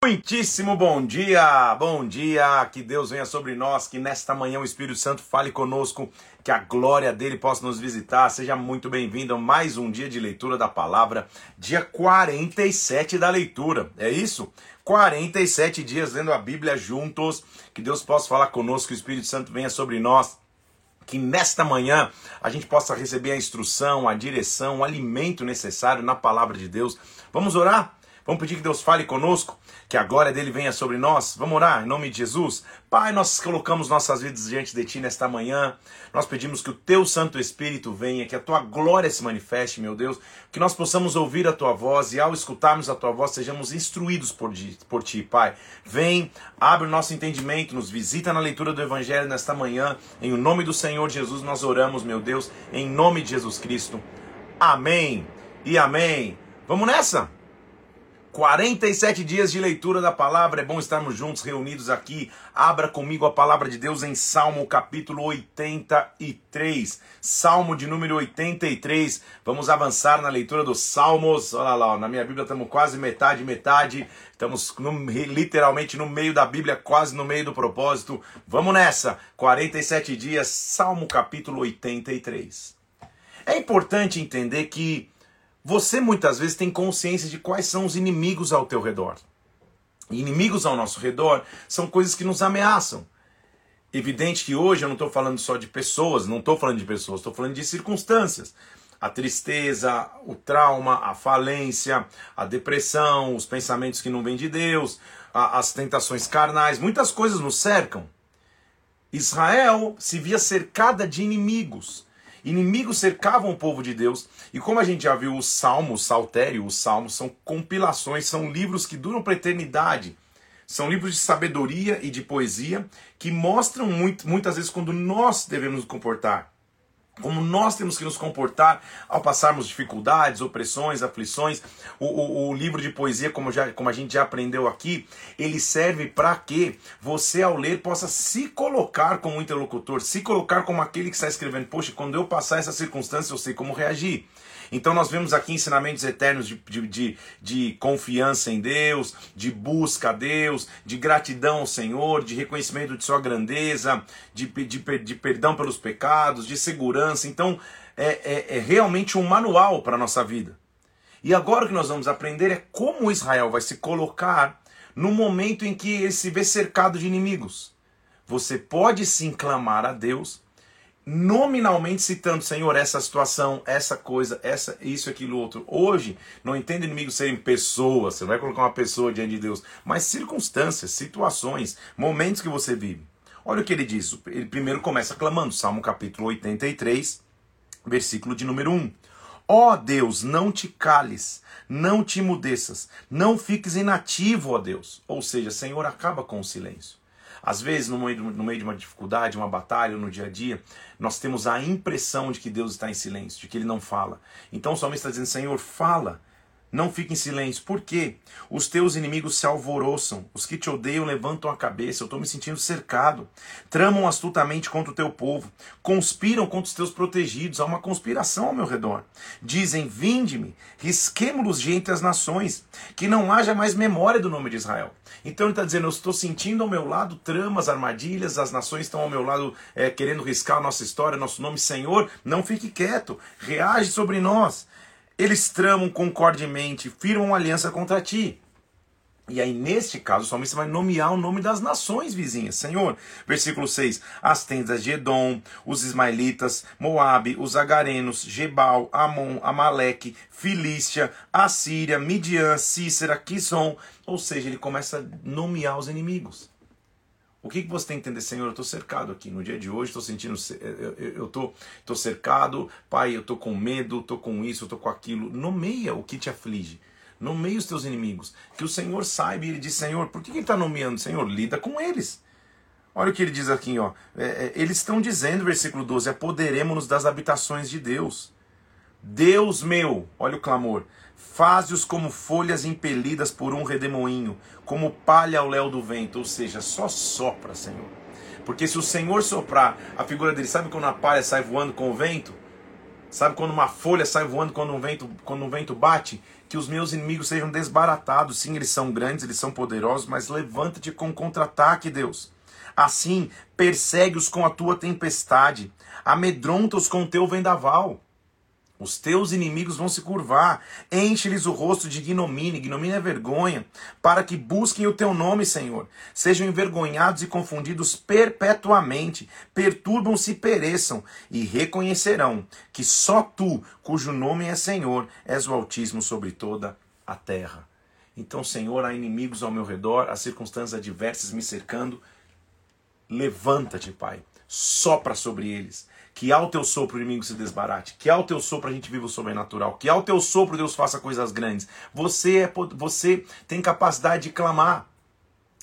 Muitíssimo bom dia, bom dia, que Deus venha sobre nós, que nesta manhã o Espírito Santo fale conosco, que a glória dele possa nos visitar. Seja muito bem-vindo a mais um dia de leitura da palavra, dia 47 da leitura, é isso? 47 dias lendo a Bíblia juntos, que Deus possa falar conosco, que o Espírito Santo venha sobre nós que nesta manhã a gente possa receber a instrução, a direção, o alimento necessário na palavra de Deus. Vamos orar? Vamos pedir que Deus fale conosco, que a glória dele venha sobre nós. Vamos orar em nome de Jesus. Pai, nós colocamos nossas vidas diante de ti nesta manhã. Nós pedimos que o teu Santo Espírito venha, que a tua glória se manifeste, meu Deus, que nós possamos ouvir a tua voz e ao escutarmos a tua voz sejamos instruídos por ti, por ti, Pai. Vem, abre o nosso entendimento, nos visita na leitura do evangelho nesta manhã. Em nome do Senhor Jesus nós oramos, meu Deus, em nome de Jesus Cristo. Amém. E amém. Vamos nessa? 47 dias de leitura da palavra, é bom estarmos juntos, reunidos aqui. Abra comigo a palavra de Deus em Salmo capítulo 83. Salmo de número 83. Vamos avançar na leitura dos Salmos. Olha lá, na minha Bíblia estamos quase metade, metade. Estamos no, literalmente no meio da Bíblia, quase no meio do propósito. Vamos nessa! 47 dias, Salmo capítulo 83. É importante entender que você muitas vezes tem consciência de quais são os inimigos ao teu redor. inimigos ao nosso redor são coisas que nos ameaçam. Evidente que hoje eu não estou falando só de pessoas, não estou falando de pessoas, estou falando de circunstâncias. A tristeza, o trauma, a falência, a depressão, os pensamentos que não vêm de Deus, a, as tentações carnais, muitas coisas nos cercam. Israel se via cercada de inimigos. Inimigos cercavam o povo de Deus, e como a gente já viu, os salmos, saltério, os salmos são compilações, são livros que duram para a eternidade. São livros de sabedoria e de poesia que mostram muito, muitas vezes quando nós devemos nos comportar como nós temos que nos comportar ao passarmos dificuldades, opressões, aflições. O, o, o, livro de poesia, como, já, como a gente já aprendeu aqui, ele serve para que você, ao ler, possa se colocar como interlocutor, se colocar como aquele que está escrevendo. Poxa, quando eu passar essa circunstância, eu sei como reagir. Então nós vemos aqui ensinamentos eternos de, de, de, de, confiança em Deus, de busca a Deus, de gratidão ao Senhor, de reconhecimento de sua grandeza, de, de, de perdão pelos pecados, de segurança. Então é, é, é realmente um manual para a nossa vida. E agora o que nós vamos aprender é como Israel vai se colocar no momento em que ele se vê cercado de inimigos. Você pode sim clamar a Deus, nominalmente citando, Senhor, essa situação, essa coisa, essa, isso, aquilo, outro. Hoje, não entende inimigo serem pessoas, você não vai colocar uma pessoa diante de Deus, mas circunstâncias, situações, momentos que você vive. Olha o que ele diz. Ele primeiro começa clamando, Salmo capítulo 83, versículo de número 1. Ó oh Deus, não te cales, não te mudeças, não fiques inativo, ó Deus. Ou seja, Senhor, acaba com o silêncio. Às vezes, no meio, no meio de uma dificuldade, uma batalha, no dia a dia, nós temos a impressão de que Deus está em silêncio, de que Ele não fala. Então o salmista está dizendo: Senhor, fala. Não fique em silêncio. Por quê? Os teus inimigos se alvoroçam. Os que te odeiam levantam a cabeça. Eu estou me sentindo cercado. Tramam astutamente contra o teu povo. Conspiram contra os teus protegidos. Há uma conspiração ao meu redor. Dizem: Vinde-me, risquemo-los de entre as nações. Que não haja mais memória do nome de Israel. Então ele está dizendo: Eu estou sentindo ao meu lado tramas, armadilhas. As nações estão ao meu lado é, querendo riscar a nossa história, nosso nome. Senhor, não fique quieto. Reage sobre nós. Eles tramam concordemente, firmam aliança contra ti. E aí, neste caso, o salmista vai nomear o nome das nações vizinhas. Senhor, versículo 6: As tendas de Edom, os ismaelitas, Moabe, os agarenos, Gebal, Amon, Amaleque, Filístia, Assíria, Midian, Cícera, Quison. Ou seja, ele começa a nomear os inimigos. O que, que você tem que entender, Senhor? Eu estou cercado aqui. No dia de hoje, estou sentindo. Eu estou tô, cercado, Pai, eu estou com medo, estou com isso, estou com aquilo. Nomeia o que te aflige. Nomeia os teus inimigos. Que o Senhor saiba e ele diz: Senhor, por que, que ele está nomeando? Senhor, lida com eles. Olha o que ele diz aqui, ó. É, é, eles estão dizendo, versículo 12: apoderemos-nos das habitações de Deus. Deus meu, olha o clamor, Faze-os como folhas impelidas por um redemoinho, como palha ao léu do vento, ou seja, só sopra, Senhor. Porque se o Senhor soprar, a figura dele, sabe quando a palha sai voando com o vento? Sabe quando uma folha sai voando quando um vento, quando um vento bate? Que os meus inimigos sejam desbaratados. Sim, eles são grandes, eles são poderosos, mas levanta-te com contra-ataque, Deus. Assim, persegue-os com a tua tempestade, amedronta-os com o teu vendaval. Os teus inimigos vão se curvar, enche-lhes o rosto de ignomínia, ignomínia é vergonha, para que busquem o teu nome, Senhor. Sejam envergonhados e confundidos perpetuamente, perturbam-se e pereçam, e reconhecerão que só tu, cujo nome é Senhor, és o Altíssimo sobre toda a terra. Então, Senhor, há inimigos ao meu redor, há circunstâncias adversas me cercando. Levanta-te, Pai, sopra sobre eles que ao teu sopro o inimigo se desbarate, que ao teu sopro a gente viva o sobrenatural, que ao teu sopro Deus faça coisas grandes. Você é você tem capacidade de clamar.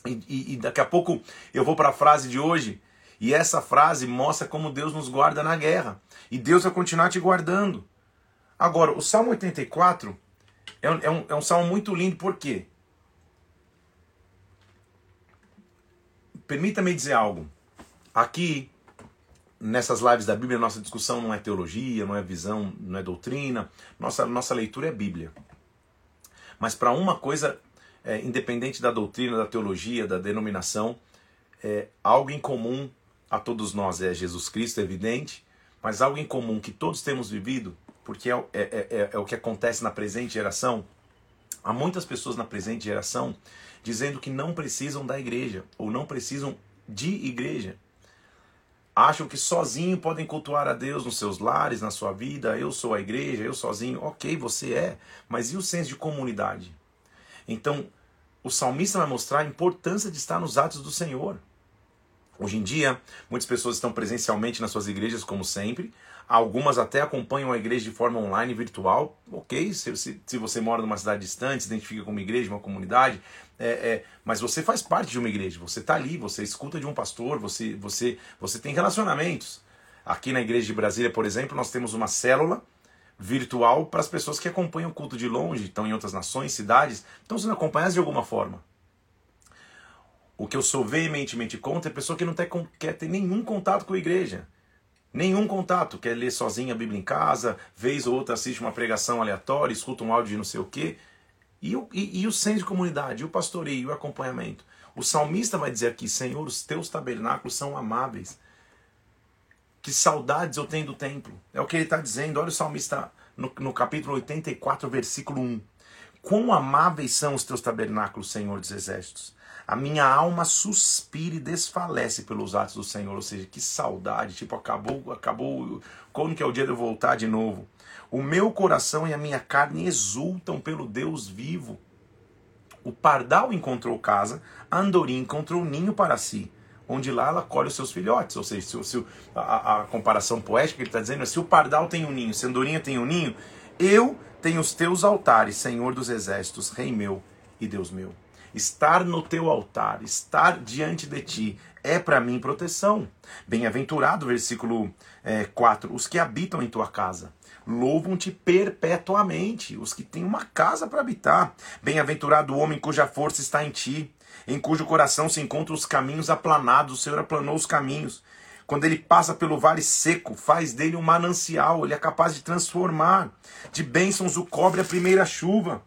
E, e, e daqui a pouco eu vou para a frase de hoje, e essa frase mostra como Deus nos guarda na guerra. E Deus vai continuar te guardando. Agora, o Salmo 84 é um, é um, é um salmo muito lindo, por quê? Permita-me dizer algo. Aqui nessas lives da Bíblia, nossa discussão não é teologia, não é visão, não é doutrina. Nossa, nossa leitura é Bíblia. Mas para uma coisa, é, independente da doutrina, da teologia, da denominação, é, algo em comum a todos nós é Jesus Cristo, é evidente, mas algo em comum que todos temos vivido, porque é, é, é, é o que acontece na presente geração. Há muitas pessoas na presente geração dizendo que não precisam da igreja ou não precisam de igreja acham que sozinho podem cultuar a Deus nos seus lares, na sua vida. Eu sou a igreja, eu sozinho. Ok, você é, mas e o senso de comunidade? Então, o salmista vai mostrar a importância de estar nos atos do Senhor. Hoje em dia, muitas pessoas estão presencialmente nas suas igrejas, como sempre. Algumas até acompanham a igreja de forma online virtual. Ok, se, se, se você mora numa cidade distante, se identifica com uma igreja, uma comunidade, é, é, mas você faz parte de uma igreja, você está ali, você escuta de um pastor, você, você, você tem relacionamentos. Aqui na igreja de Brasília, por exemplo, nós temos uma célula virtual para as pessoas que acompanham o culto de longe, estão em outras nações, cidades, estão sendo acompanhadas de alguma forma. O que eu sou veementemente contra é pessoa que não quer ter nenhum contato com a igreja. Nenhum contato, quer ler sozinha a Bíblia em casa, vez ou outra assiste uma pregação aleatória, escuta um áudio de não sei o quê. E o, e, e o senso de comunidade, o pastoreio, o acompanhamento. O salmista vai dizer aqui: Senhor, os teus tabernáculos são amáveis. Que saudades eu tenho do templo. É o que ele está dizendo. Olha o salmista no, no capítulo 84, versículo 1. Quão amáveis são os teus tabernáculos, Senhor dos exércitos. A minha alma suspira e desfalece pelos atos do Senhor. Ou seja, que saudade. Tipo, acabou, acabou. Quando que é o dia de eu voltar de novo? O meu coração e a minha carne exultam pelo Deus vivo. O pardal encontrou casa, a andorinha encontrou ninho para si, onde lá ela colhe os seus filhotes. Ou seja, se, se a, a, comparação poética que ele está dizendo é: se o pardal tem um ninho, se a andorinha tem um ninho, eu tenho os teus altares, Senhor dos exércitos, Rei meu e Deus meu. Estar no teu altar, estar diante de ti, é para mim proteção. Bem-aventurado, versículo é, 4, os que habitam em tua casa louvam-te perpetuamente, os que têm uma casa para habitar. Bem-aventurado o homem cuja força está em ti, em cujo coração se encontram os caminhos aplanados, o Senhor aplanou os caminhos. Quando ele passa pelo vale seco, faz dele um manancial, ele é capaz de transformar. De bênçãos o cobre a primeira chuva.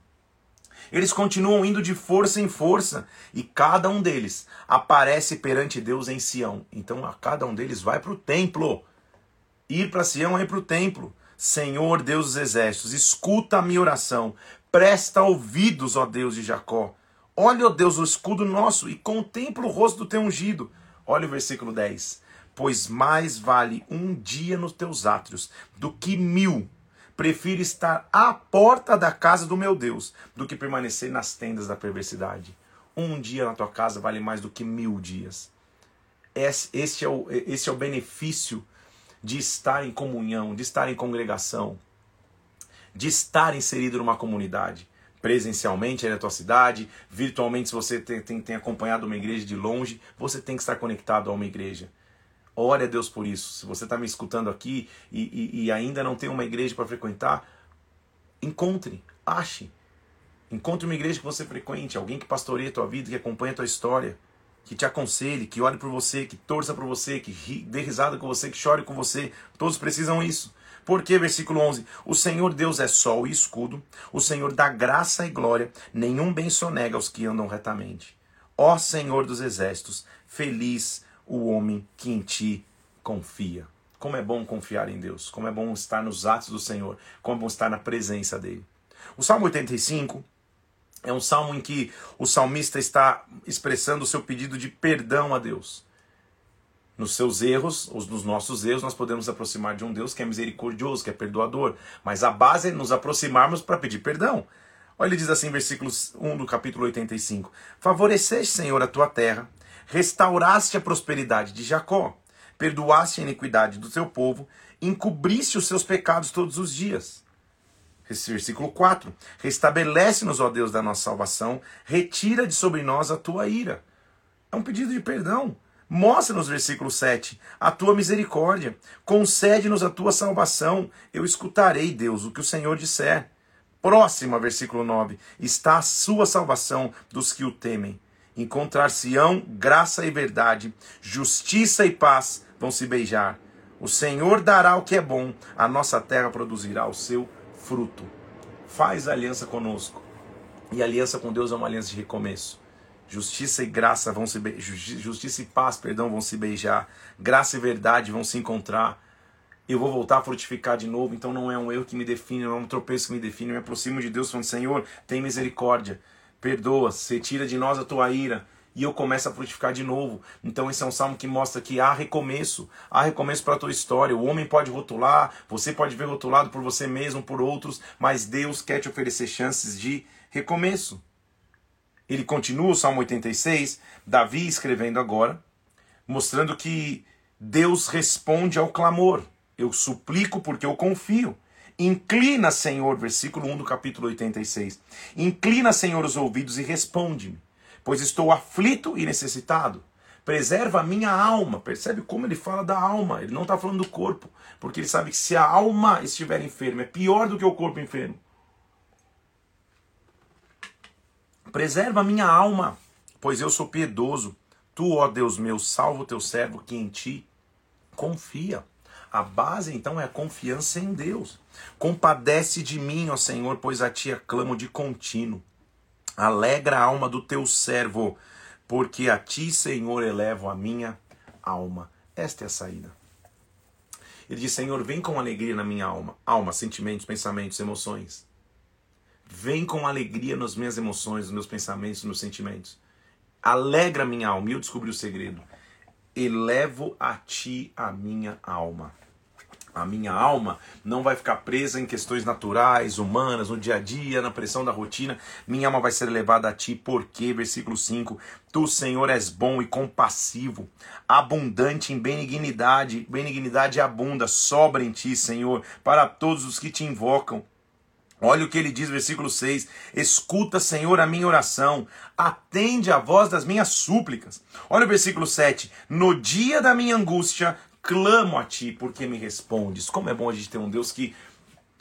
Eles continuam indo de força em força e cada um deles aparece perante Deus em Sião. Então a cada um deles vai para o templo. Ir para Sião é ir para o templo. Senhor Deus dos exércitos, escuta a minha oração, presta ouvidos, ó Deus de Jacó. Olha, ó Deus, o escudo nosso e contempla o rosto do teu ungido. Olha o versículo 10. Pois mais vale um dia nos teus átrios do que mil. Prefiro estar à porta da casa do meu Deus do que permanecer nas tendas da perversidade. Um dia na tua casa vale mais do que mil dias. Esse é o, esse é o benefício de estar em comunhão, de estar em congregação, de estar inserido numa comunidade. Presencialmente na tua cidade, virtualmente, se você tem, tem, tem acompanhado uma igreja de longe, você tem que estar conectado a uma igreja. Ore a Deus por isso. Se você está me escutando aqui e, e, e ainda não tem uma igreja para frequentar, encontre, ache. Encontre uma igreja que você frequente, alguém que pastoreie a tua vida, que acompanhe a tua história que te aconselhe, que ore por você, que torça por você, que ri, dê risada com você, que chore com você. Todos precisam isso. Porque, versículo 11: O Senhor Deus é sol e escudo, o Senhor dá graça e glória, nenhum bem sonega aos que andam retamente. Ó Senhor dos exércitos, feliz o homem que em ti confia. Como é bom confiar em Deus, como é bom estar nos atos do Senhor, como é bom estar na presença dele. O Salmo 85 é um salmo em que o salmista está expressando o seu pedido de perdão a Deus. Nos seus erros, os nos nossos erros, nós podemos aproximar de um Deus que é misericordioso, que é perdoador. Mas a base é nos aproximarmos para pedir perdão. Olha, ele diz assim, versículos 1 do capítulo 85: Favoreceste, Senhor, a tua terra, restauraste a prosperidade de Jacó perdoaste a iniquidade do teu povo, encobriste os seus pecados todos os dias. Versículo 4. Restabelece-nos, ó Deus da nossa salvação, retira de sobre nós a tua ira. É um pedido de perdão. Mostra-nos, versículo 7, a tua misericórdia. Concede-nos a tua salvação. Eu escutarei, Deus, o que o Senhor disser. Próxima, versículo 9. Está a sua salvação dos que o temem. Encontrar-se-ão graça e verdade, justiça e paz vão se beijar. O Senhor dará o que é bom, a nossa terra produzirá o seu fruto. Faz aliança conosco. E aliança com Deus é uma aliança de recomeço. Justiça e graça vão se justiça e paz, perdão, vão se beijar. Graça e verdade vão se encontrar. Eu vou voltar a frutificar de novo, então não é um erro que me define, não é um tropeço que me define. Eu me aproximo de Deus falando: Senhor, tem misericórdia, perdoa, retira de nós a tua ira e eu começo a frutificar de novo. Então esse é um salmo que mostra que há recomeço, há recomeço para a tua história. O homem pode rotular, você pode ver rotulado por você mesmo, por outros, mas Deus quer te oferecer chances de recomeço. Ele continua o Salmo 86, Davi escrevendo agora, mostrando que Deus responde ao clamor. Eu suplico porque eu confio. Inclina, Senhor, versículo 1 do capítulo 86. Inclina, Senhor, os ouvidos e responde-me pois estou aflito e necessitado. Preserva a minha alma. Percebe como ele fala da alma? Ele não está falando do corpo, porque ele sabe que se a alma estiver enferma, é pior do que o corpo enfermo. Preserva a minha alma, pois eu sou piedoso. Tu, ó Deus meu, salva o teu servo que em ti confia. A base então é a confiança em Deus. Compadece de mim, ó Senhor, pois a ti aclamo de contínuo. Alegra a alma do teu servo, porque a ti, Senhor, elevo a minha alma. Esta é a saída. Ele diz: Senhor, vem com alegria na minha alma. Alma, sentimentos, pensamentos, emoções. Vem com alegria nas minhas emoções, nos meus pensamentos, nos meus sentimentos. Alegra minha alma. E eu descobri o segredo. Elevo a ti a minha alma. A minha alma não vai ficar presa em questões naturais, humanas, no dia a dia, na pressão da rotina. Minha alma vai ser levada a ti, porque, versículo 5, Tu, Senhor, és bom e compassivo, abundante em benignidade, benignidade abunda, sobra em ti, Senhor, para todos os que te invocam. Olha o que ele diz, versículo 6: Escuta, Senhor, a minha oração, atende a voz das minhas súplicas. Olha o versículo 7: No dia da minha angústia, clamo a ti porque me respondes. Como é bom a gente ter um Deus que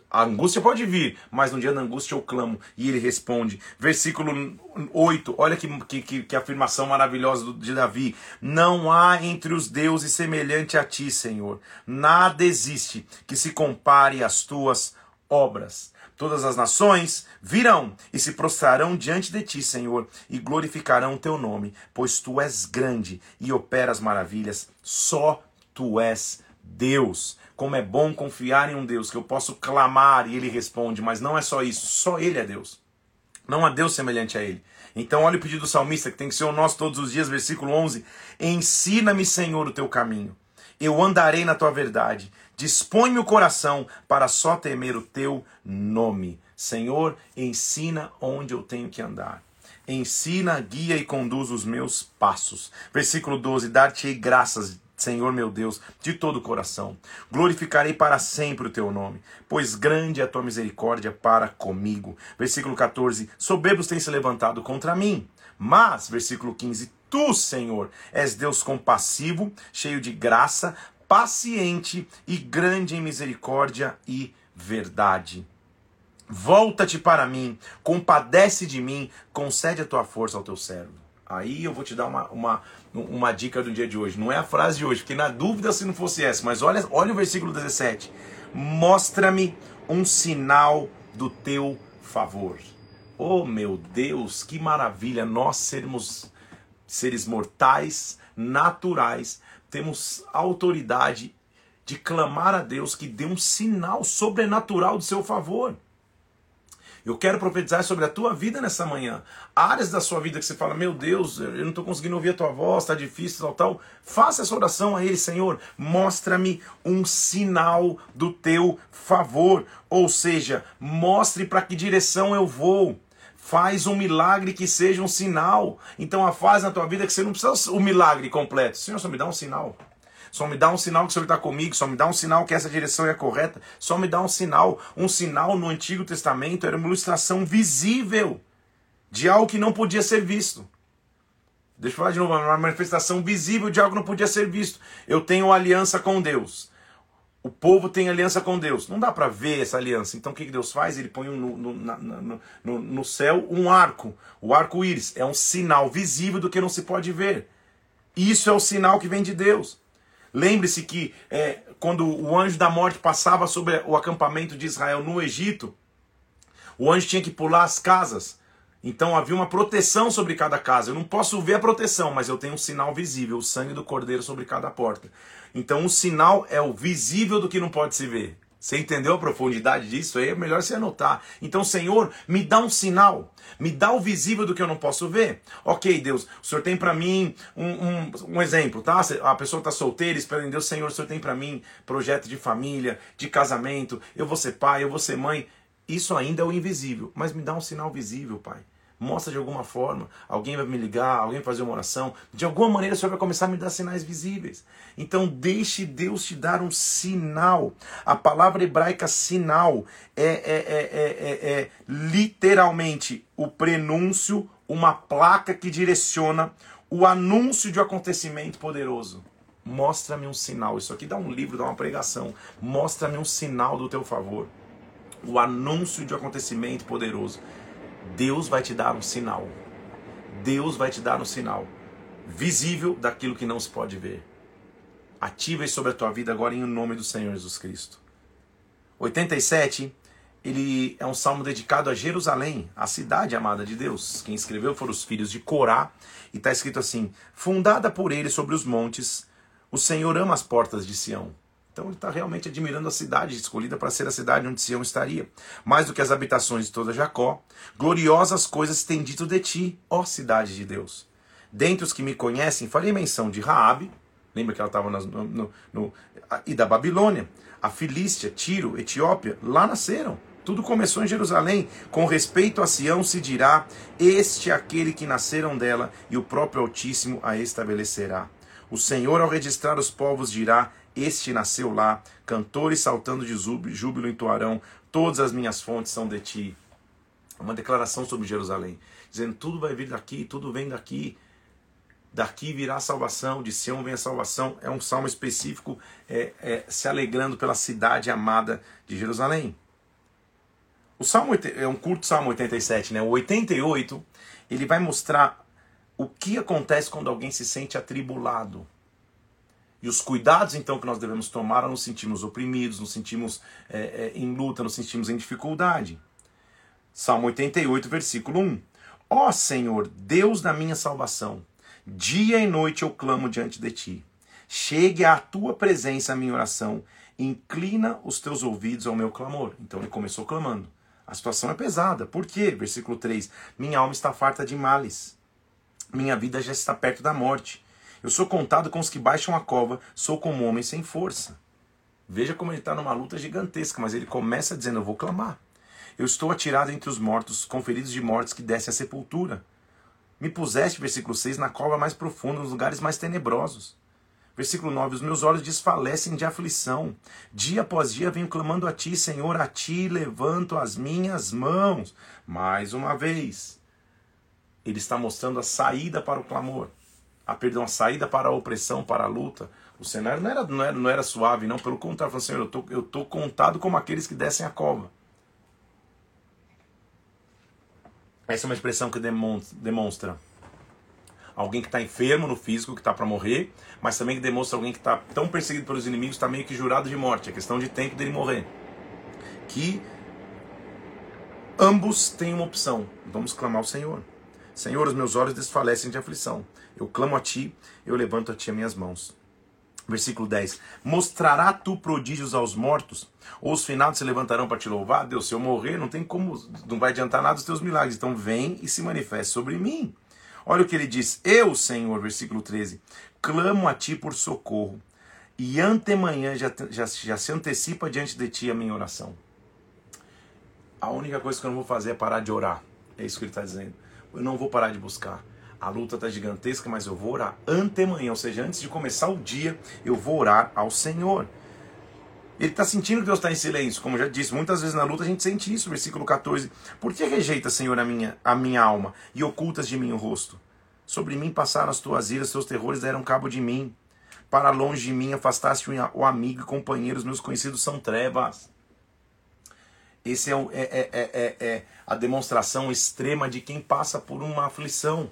a angústia pode vir, mas no dia da angústia eu clamo e ele responde. Versículo 8, olha que, que, que afirmação maravilhosa de Davi. Não há entre os deuses semelhante a ti, Senhor. Nada existe que se compare às tuas obras. Todas as nações virão e se prostrarão diante de ti, Senhor, e glorificarão o teu nome, pois tu és grande e operas maravilhas. Só tu és Deus. Como é bom confiar em um Deus que eu posso clamar e ele responde, mas não é só isso, só ele é Deus. Não há Deus semelhante a ele. Então, olha o pedido do salmista, que tem que ser o nosso todos os dias, versículo 11: Ensina-me, Senhor, o teu caminho. Eu andarei na tua verdade. Dispõe-me o coração para só temer o teu nome. Senhor, ensina onde eu tenho que andar. Ensina, guia e conduz os meus passos. Versículo 12: Dar-te-ei graças Senhor meu Deus, de todo o coração. Glorificarei para sempre o teu nome, pois grande é a tua misericórdia para comigo. Versículo 14: Soberbos têm se levantado contra mim, mas, versículo 15: Tu, Senhor, és Deus compassivo, cheio de graça, paciente e grande em misericórdia e verdade. Volta-te para mim, compadece de mim, concede a tua força ao teu servo. Aí eu vou te dar uma, uma, uma dica do dia de hoje. Não é a frase de hoje, porque na dúvida se não fosse essa, mas olha, olha o versículo 17. Mostra-me um sinal do teu favor. Oh meu Deus, que maravilha nós sermos seres mortais, naturais, temos autoridade de clamar a Deus que dê um sinal sobrenatural do seu favor. Eu quero profetizar sobre a tua vida nessa manhã. Áreas da sua vida que você fala, meu Deus, eu não estou conseguindo ouvir a tua voz, está difícil, tal, tal. Faça essa oração a Ele, Senhor. Mostra-me um sinal do teu favor. Ou seja, mostre para que direção eu vou. Faz um milagre que seja um sinal. Então a fase na tua vida que você não precisa o milagre completo. Senhor, só me dá um sinal. Só me dá um sinal que o Senhor está comigo, só me dá um sinal que essa direção é correta, só me dá um sinal. Um sinal no Antigo Testamento era uma ilustração visível de algo que não podia ser visto. Deixa eu falar de novo, uma manifestação visível de algo que não podia ser visto. Eu tenho aliança com Deus. O povo tem aliança com Deus. Não dá para ver essa aliança. Então o que Deus faz? Ele põe no, no, no, céu um arco. O arco-íris é um sinal visível do que não se pode ver. Isso é o sinal que vem de Deus. Lembre-se que é, quando o anjo da morte passava sobre o acampamento de Israel no Egito, o anjo tinha que pular as casas. Então havia uma proteção sobre cada casa. Eu não posso ver a proteção, mas eu tenho um sinal visível, o sangue do cordeiro sobre cada porta. Então o sinal é o visível do que não pode se ver. Você entendeu a profundidade disso? Aí é melhor você anotar. Então, Senhor, me dá um sinal, me dá o visível do que eu não posso ver. Ok, Deus, o Senhor tem para mim um, um, um, exemplo, tá? A pessoa está solteira, esperando Deus, Senhor, o Senhor tem para mim projeto de família, de casamento, eu vou ser pai, eu vou ser mãe. Isso ainda é o invisível, mas me dá um sinal visível, Pai. Mostra de alguma forma. Alguém vai me ligar, alguém vai fazer uma oração. De alguma maneira o Senhor vai começar a me dar sinais visíveis. Então deixe Deus te dar um sinal. A palavra hebraica sinal é, é, é, é, literalmente o prenúncio, uma placa que direciona o anúncio de um acontecimento poderoso. Mostra-me um sinal. Isso aqui dá um livro, dá uma pregação. Mostra-me um sinal do teu favor. O anúncio de um acontecimento poderoso. Deus vai te dar um sinal. Deus vai te dar um sinal visível daquilo que não se pode ver. Ativa isso sobre a tua vida agora em nome do Senhor Jesus Cristo. 87, ele é um salmo dedicado a Jerusalém, a cidade amada de Deus. Quem escreveu foram os filhos de Corá, e está escrito assim: Fundada por ele sobre os montes, o Senhor ama as portas de Sião. Então ele está realmente admirando a cidade escolhida para ser a cidade onde Sião estaria. Mais do que as habitações de toda Jacó, gloriosas coisas têm dito de ti, ó cidade de Deus. Dentre os que me conhecem, farei menção de Raabe, lembra que ela estava no, no, no, e da Babilônia, a Filístia, Tiro, Etiópia, lá nasceram. Tudo começou em Jerusalém. Com respeito a Sião se dirá: Este é aquele que nasceram dela, e o próprio Altíssimo a estabelecerá. O Senhor, ao registrar os povos, dirá: este nasceu lá, cantores saltando de júbilo entoarão, todas as minhas fontes são de ti. Uma declaração sobre Jerusalém, dizendo tudo vai vir daqui, tudo vem daqui. Daqui virá a salvação, de Sião vem a salvação. É um salmo específico é, é, se alegrando pela cidade amada de Jerusalém. O salmo é um curto salmo 87, né? O 88 ele vai mostrar o que acontece quando alguém se sente atribulado. E os cuidados então que nós devemos tomar ao nos sentimos oprimidos, nos sentimos é, é, em luta, nos sentimos em dificuldade. Salmo 88, versículo 1. Ó Senhor, Deus da minha salvação, dia e noite eu clamo diante de ti. Chegue à tua presença a minha oração, inclina os teus ouvidos ao meu clamor. Então ele começou clamando. A situação é pesada. Por quê? Versículo 3. Minha alma está farta de males. Minha vida já está perto da morte. Eu sou contado com os que baixam a cova, sou como um homem sem força. Veja como ele está numa luta gigantesca, mas ele começa dizendo: Eu vou clamar. Eu estou atirado entre os mortos, com feridos de mortes que descem à sepultura. Me puseste, versículo 6, na cova mais profunda, nos lugares mais tenebrosos. Versículo 9: Os meus olhos desfalecem de aflição. Dia após dia venho clamando a ti, Senhor, a ti levanto as minhas mãos. Mais uma vez, ele está mostrando a saída para o clamor a perdão, a saída para a opressão, para a luta. O cenário não era, não era, não era suave, não. Pelo contrário, Senhor, eu tô, eu tô contado como aqueles que descem a cova. Essa é uma expressão que demonstra alguém que está enfermo no físico, que está para morrer, mas também que demonstra alguém que está tão perseguido pelos inimigos, está meio que jurado de morte. É questão de tempo dele morrer. Que ambos têm uma opção. Vamos clamar ao Senhor. Senhor, os meus olhos desfalecem de aflição. Eu clamo a ti, eu levanto a ti as minhas mãos. Versículo 10: Mostrará tu prodígios aos mortos? Ou os finados se levantarão para te louvar? Deus, se eu morrer, não tem como, não vai adiantar nada os teus milagres. Então vem e se manifeste sobre mim. Olha o que ele diz: Eu, Senhor, versículo 13, clamo a ti por socorro, e antemanhã já, já, já se antecipa diante de ti a minha oração. A única coisa que eu não vou fazer é parar de orar. É isso que ele está dizendo. Eu não vou parar de buscar. A luta está gigantesca, mas eu vou orar antemanhã, ou seja, antes de começar o dia, eu vou orar ao Senhor. Ele está sentindo que Deus está em silêncio, como já disse, muitas vezes na luta a gente sente isso, versículo 14. Por que rejeita, Senhor, a minha, a minha alma e ocultas de mim o rosto? Sobre mim passaram as tuas iras, teus terrores deram cabo de mim. Para longe de mim afastaste o amigo e companheiro, os meus conhecidos são trevas. Esse é, o, é, é, é, é, a demonstração extrema de quem passa por uma aflição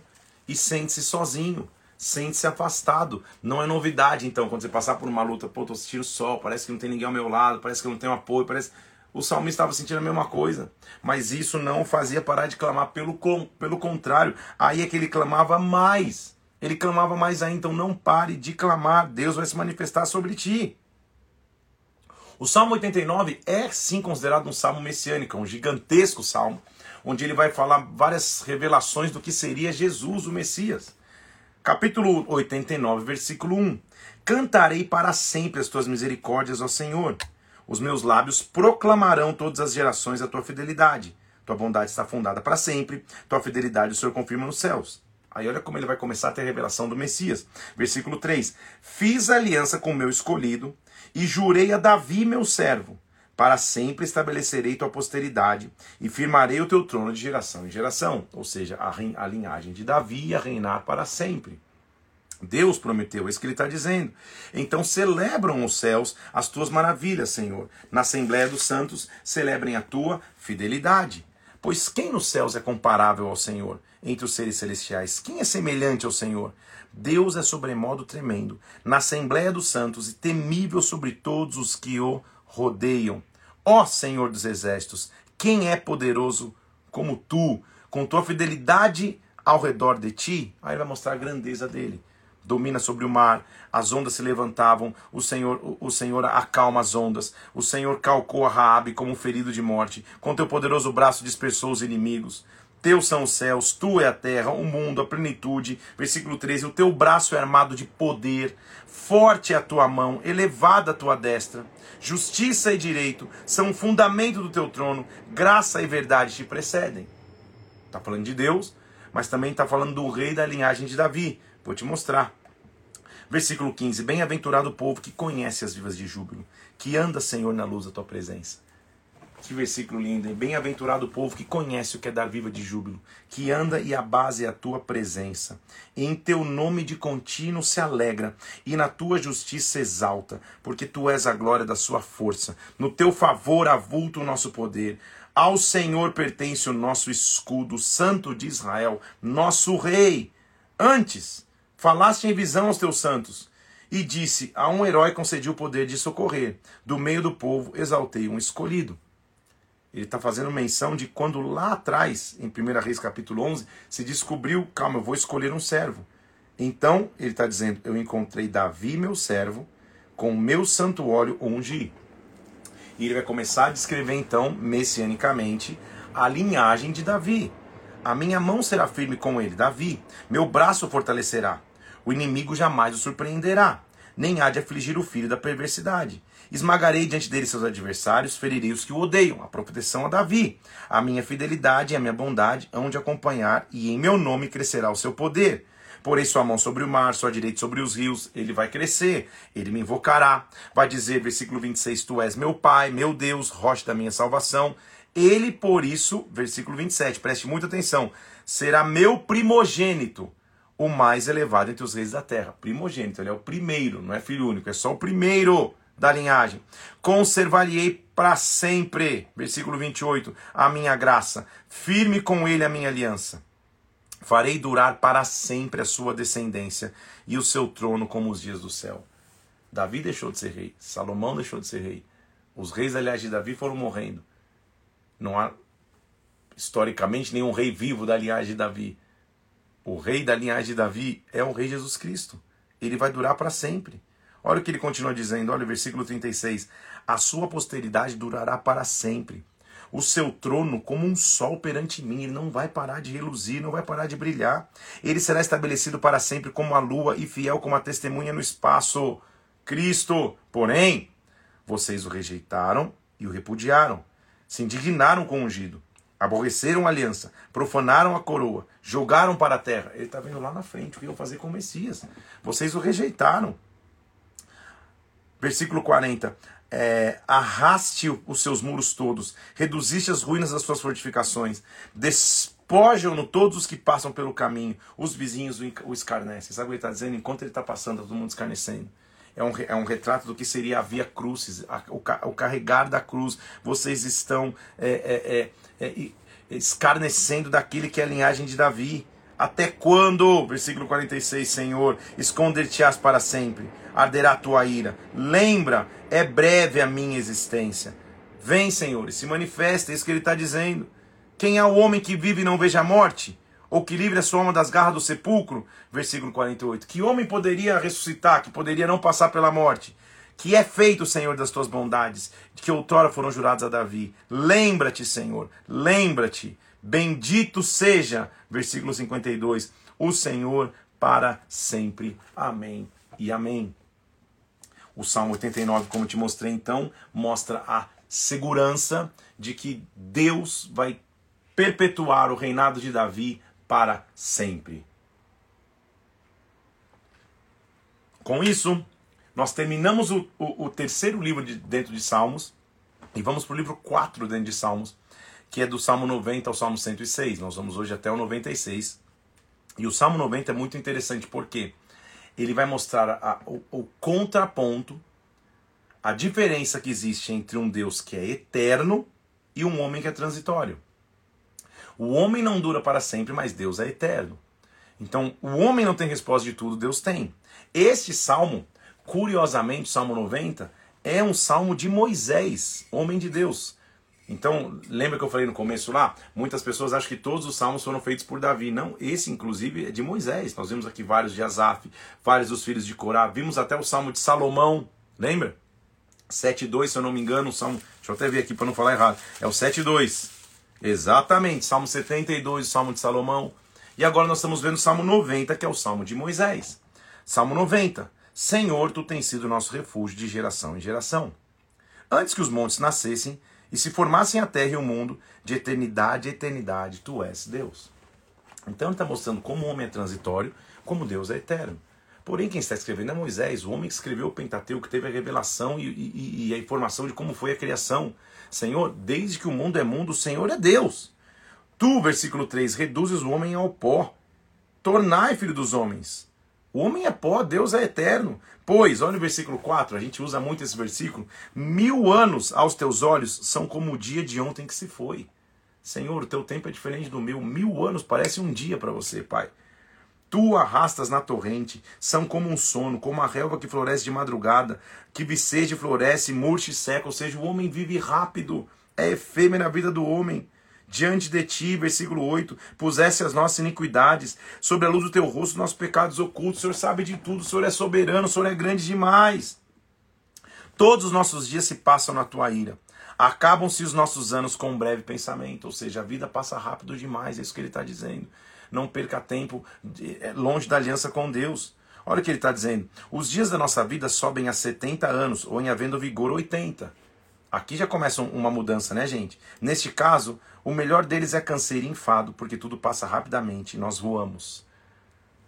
e sente-se sozinho, sente-se afastado. Não é novidade, então, quando você passar por uma luta, pô, tô assistindo o sol, parece que não tem ninguém ao meu lado, parece que eu não tenho apoio, parece. O salmista estava sentindo a mesma coisa, mas isso não fazia parar de clamar, pelo, pelo contrário, aí é que ele clamava mais. Ele clamava mais ainda, então não pare de clamar, Deus vai se manifestar sobre ti. O Salmo 89 é sim considerado um salmo messiânico, um gigantesco salmo, onde ele vai falar várias revelações do que seria Jesus, o Messias. Capítulo 89, versículo 1. Cantarei para sempre as tuas misericórdias, ó Senhor. Os meus lábios proclamarão todas as gerações a tua fidelidade. Tua bondade está fundada para sempre, tua fidelidade o Senhor confirma nos céus. Aí olha como ele vai começar a ter a revelação do Messias. Versículo 3: Fiz aliança com o meu escolhido e jurei a Davi, meu servo, para sempre estabelecerei tua posteridade e firmarei o teu trono de geração em geração. Ou seja, a, a linhagem de Davi ia reinar para sempre. Deus prometeu, é isso que ele está dizendo. Então celebram os céus as tuas maravilhas, Senhor. Na Assembleia dos Santos, celebrem a tua fidelidade. Pois quem nos céus é comparável ao Senhor entre os seres celestiais? Quem é semelhante ao Senhor? Deus é sobremodo tremendo, na Assembleia dos Santos e temível sobre todos os que o rodeiam. Ó Senhor dos Exércitos, quem é poderoso como tu, com tua fidelidade ao redor de ti? Aí vai mostrar a grandeza dele. Domina sobre o mar, as ondas se levantavam, o Senhor, o Senhor acalma as ondas, o Senhor calcou a Raabe como um ferido de morte, com teu poderoso braço dispersou os inimigos. Teus são os céus, tu é a terra, o mundo, a plenitude. Versículo 13: O teu braço é armado de poder, forte é a tua mão, elevada a tua destra. Justiça e direito são o fundamento do teu trono, graça e verdade te precedem. Está falando de Deus, mas também está falando do rei da linhagem de Davi. Vou te mostrar. Versículo 15: Bem-aventurado o povo que conhece as vivas de júbilo, que anda, Senhor, na luz da tua presença. Que versículo lindo, hein? Bem-aventurado o povo que conhece o que é dar viva de júbilo, que anda e a base é a tua presença. E em teu nome de contínuo se alegra, e na tua justiça exalta, porque tu és a glória da sua força. No teu favor avulta o nosso poder. Ao Senhor pertence o nosso escudo, Santo de Israel, nosso Rei. Antes, falaste em visão aos teus santos, e disse: A um herói concedi o poder de socorrer. Do meio do povo exaltei um escolhido. Ele está fazendo menção de quando lá atrás, em 1 Reis capítulo 11, se descobriu, calma, eu vou escolher um servo. Então, ele está dizendo, eu encontrei Davi, meu servo, com o meu santo óleo ungi. E ele vai começar a descrever, então, messianicamente, a linhagem de Davi. A minha mão será firme com ele, Davi. Meu braço fortalecerá. O inimigo jamais o surpreenderá, nem há de afligir o filho da perversidade. Esmagarei diante dele seus adversários, ferirei os que o odeiam. A proteção a Davi. A minha fidelidade e a minha bondade hão de acompanhar, e em meu nome crescerá o seu poder. Porei sua mão sobre o mar, sua direita sobre os rios, ele vai crescer, ele me invocará. Vai dizer, versículo 26, Tu és meu Pai, meu Deus, rocha da minha salvação. Ele, por isso, versículo 27, preste muita atenção, será meu primogênito, o mais elevado entre os reis da terra. Primogênito, ele é o primeiro, não é filho único, é só o primeiro da linhagem. Conservar-lhe-ei para sempre, versículo 28, a minha graça, firme com ele a minha aliança. Farei durar para sempre a sua descendência e o seu trono como os dias do céu. Davi deixou de ser rei, Salomão deixou de ser rei. Os reis, aliás, de Davi foram morrendo. Não há, historicamente, nenhum rei vivo da linhagem de Davi. O rei da linhagem de Davi é o rei Jesus Cristo. Ele vai durar para sempre. Olha o que ele continua dizendo, olha o versículo 36. A sua posteridade durará para sempre. O seu trono como um sol perante mim, ele não vai parar de reluzir, não vai parar de brilhar. Ele será estabelecido para sempre como a lua e fiel como a testemunha no espaço. Cristo, porém, vocês o rejeitaram e o repudiaram. Se indignaram com o ungido. Aborreceram a aliança, profanaram a coroa, jogaram para a terra. Ele está vendo lá na frente o que iam fazer com o Messias. Vocês o rejeitaram. Versículo 40. É, arraste os seus muros todos, reduziste as ruínas das suas fortificações, despojam-no todos os que passam pelo caminho, os vizinhos o escarnecem. Sabe o que ele está dizendo? Enquanto ele está passando, todo mundo escarnecendo é um, é um retrato do que seria a via crucis, a, o, o, carregar da cruz. Vocês estão é, é, é, é escarnecendo daquele que é a linhagem de Davi. Até quando, versículo 46, Senhor, esconder-te-ás para sempre, arderá a tua ira. Lembra, é breve a minha existência. Vem, Senhor, e se manifesta, é isso que ele está dizendo. Quem é o homem que vive e não veja a morte? ou que livre a sua alma das garras do sepulcro, versículo 48. Que homem poderia ressuscitar, que poderia não passar pela morte? Que é feito, Senhor, das tuas bondades, que outrora foram jurados a Davi. Lembra-te, Senhor, lembra-te. Bendito seja, versículo 52, o Senhor para sempre. Amém e amém. O Salmo 89, como te mostrei então, mostra a segurança de que Deus vai perpetuar o reinado de Davi para sempre. Com isso, nós terminamos o, o, o terceiro livro de, dentro de Salmos e vamos para o livro 4 dentro de Salmos, que é do Salmo 90 ao Salmo 106. Nós vamos hoje até o 96. E o Salmo 90 é muito interessante porque ele vai mostrar a, o, o contraponto, a diferença que existe entre um Deus que é eterno e um homem que é transitório. O homem não dura para sempre, mas Deus é eterno. Então, o homem não tem resposta de tudo, Deus tem. Este salmo, curiosamente, Salmo 90, é um salmo de Moisés, homem de Deus. Então, lembra que eu falei no começo lá? Muitas pessoas acham que todos os salmos foram feitos por Davi. Não, esse inclusive é de Moisés. Nós vimos aqui vários de Asaf, vários dos filhos de Corá. Vimos até o salmo de Salomão, lembra? 7.2, se eu não me engano, o salmo. Deixa eu até ver aqui para não falar errado. É o 7.2. Exatamente, Salmo 72, o Salmo de Salomão. E agora nós estamos vendo o Salmo 90, que é o Salmo de Moisés. Salmo 90. Senhor, tu tens sido nosso refúgio de geração em geração. Antes que os montes nascessem e se formassem a terra e o mundo, de eternidade a eternidade, tu és Deus. Então ele está mostrando como o homem é transitório, como Deus é eterno. Porém, quem está escrevendo é Moisés, o homem que escreveu o Pentateuco, que teve a revelação e, e, e a informação de como foi a criação. Senhor, desde que o mundo é mundo, o Senhor é Deus. Tu, versículo 3, reduzes o homem ao pó. Tornai filho dos homens. O homem é pó, Deus é eterno. Pois, olha o versículo 4, a gente usa muito esse versículo. Mil anos aos teus olhos são como o dia de ontem que se foi. Senhor, o teu tempo é diferente do meu. Mil anos parece um dia para você, Pai. Tu arrastas na torrente, são como um sono, como a relva que floresce de madrugada, que viceja e floresce, murcha e seca, ou seja, o homem vive rápido, é efêmera a vida do homem. Diante de ti, versículo 8, pusesse as nossas iniquidades, sobre a luz do teu rosto, nossos pecados ocultos. O Senhor sabe de tudo, o Senhor é soberano, o Senhor é grande demais. Todos os nossos dias se passam na tua ira. Acabam-se os nossos anos com um breve pensamento, ou seja, a vida passa rápido demais, é isso que ele está dizendo não perca tempo é, longe da aliança com Deus. Olha o que ele está dizendo. Os dias da nossa vida sobem a 70 anos, ou em havendo vigor 80. Aqui já começa uma mudança, né, gente? Neste caso, o melhor deles é canseiro e enfado, porque tudo passa rapidamente e nós voamos.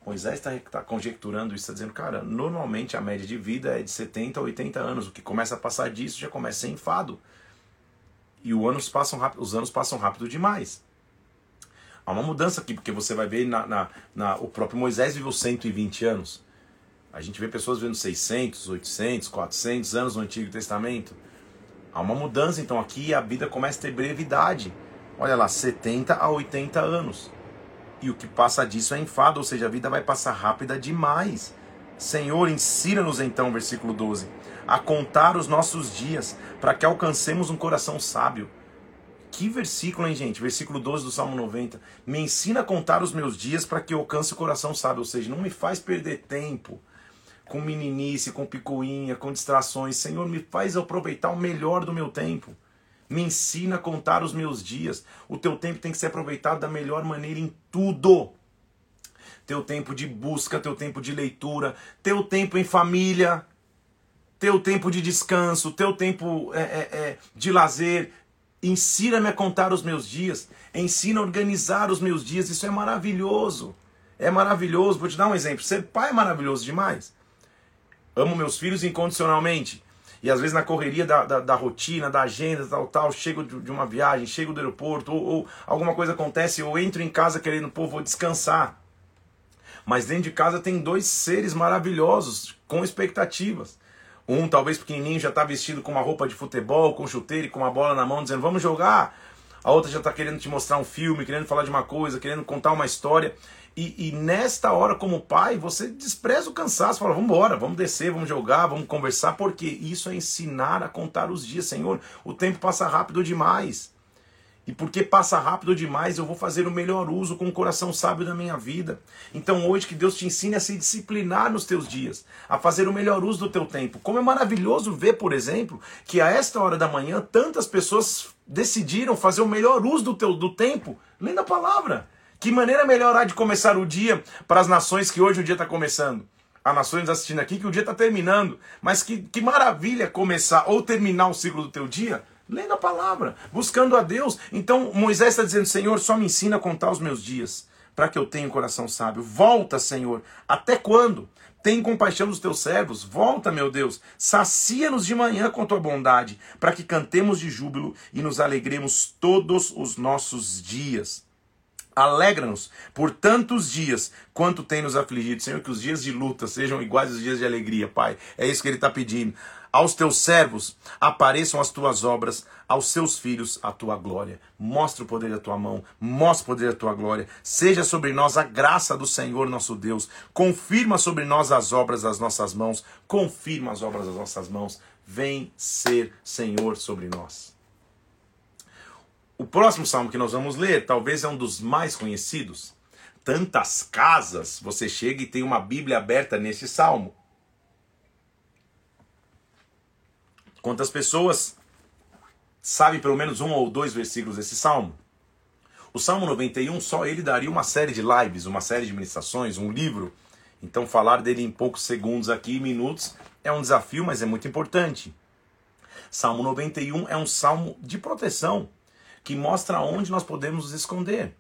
Moisés está tá conjecturando isso, está dizendo, cara, normalmente a média de vida é de 70 a 80 anos. O que começa a passar disso já começa a ser enfado. E os anos passam rápido, os anos passam rápido demais. Há uma mudança aqui, porque você vai ver na, na, na, o próprio Moisés viveu 120 anos. A gente vê pessoas vivendo 600, 800, 400 anos no Antigo Testamento. Há uma mudança, então aqui a vida começa a ter brevidade. Olha lá, 70 a 80 anos. e o que passa disso é enfado, ou seja, a vida vai passar rápida demais. Senhor, ensina-nos então, versículo 12, a contar os nossos dias, para que alcancemos um coração sábio. Que versículo, hein, gente? Versículo 12 do Salmo 90. Me ensina a contar os meus dias para que eu alcance o coração sábio, ou seja, não me faz perder tempo com meninice, com picuinha, com distrações. Senhor, me faz aproveitar o melhor do meu tempo. Me ensina a contar os meus dias. O teu tempo tem que ser aproveitado da melhor maneira em tudo. Teu tempo de busca, teu tempo de leitura, teu tempo em família, teu tempo de descanso, teu tempo é, é, é, de lazer. Ensina-me a contar os meus dias. Ensina a organizar os meus dias. Isso é maravilhoso. É maravilhoso. Vou te dar um exemplo. Ser pai é maravilhoso demais. Amo meus filhos incondicionalmente. E às vezes na correria da, da, da rotina, da agenda, tal, tal, chego de, de, uma viagem, chego do aeroporto, ou, ou alguma coisa acontece, eu entro em casa querendo, pô, vou descansar. Mas dentro de casa tem dois seres maravilhosos, com expectativas. Um, talvez pequenininho, já está vestido com uma roupa de futebol, com chuteiro e com uma bola na mão, dizendo, vamos jogar. A outra já está querendo te mostrar um filme, querendo falar de uma coisa, querendo contar uma história. E, e, nesta hora, como pai, você despreza o cansaço, fala: vamos embora, vamos descer, vamos jogar, vamos conversar, porque isso é ensinar a contar os dias, Senhor. O tempo passa rápido demais. E porque passa rápido demais, eu vou fazer o melhor uso com o coração sábio da minha vida. Então, hoje, que Deus te ensine a se disciplinar nos teus dias, a fazer o melhor uso do teu tempo. Como é maravilhoso ver, por exemplo, que a esta hora da manhã, tantas pessoas decidiram fazer o melhor uso do teu do tempo lendo a palavra. Que maneira melhor há de começar o dia para as nações que hoje o dia está começando? Há nações assistindo aqui que o dia está terminando. Mas que, que maravilha começar ou terminar o ciclo do teu dia lendo a palavra, buscando a Deus. Então Moisés está dizendo: Senhor, só me ensina a contar os meus dias, para que eu tenha um coração sábio. Volta, Senhor. Até quando? Tem compaixão dos teus servos. Volta, meu Deus. Sacia-nos de manhã com tua bondade, para que cantemos de júbilo e nos alegremos todos os nossos dias. Alegra-nos por tantos dias quanto tem nos afligido. Senhor, que os dias de luta sejam iguais aos dias de alegria, Pai. É isso que ele está pedindo. Aos teus servos apareçam as tuas obras, aos seus filhos a tua glória. Mostra o poder da tua mão, mostra o poder da tua glória. Seja sobre nós a graça do Senhor nosso Deus. Confirma sobre nós as obras das nossas mãos. Confirma as obras das nossas mãos. Vem ser Senhor sobre nós. O próximo salmo que nós vamos ler talvez é um dos mais conhecidos. Tantas casas, você chega e tem uma Bíblia aberta nesse salmo. Quantas pessoas sabem pelo menos um ou dois versículos desse salmo? O Salmo 91, só ele daria uma série de lives, uma série de ministrações, um livro. Então, falar dele em poucos segundos aqui, minutos, é um desafio, mas é muito importante. Salmo 91 é um salmo de proteção que mostra onde nós podemos nos esconder.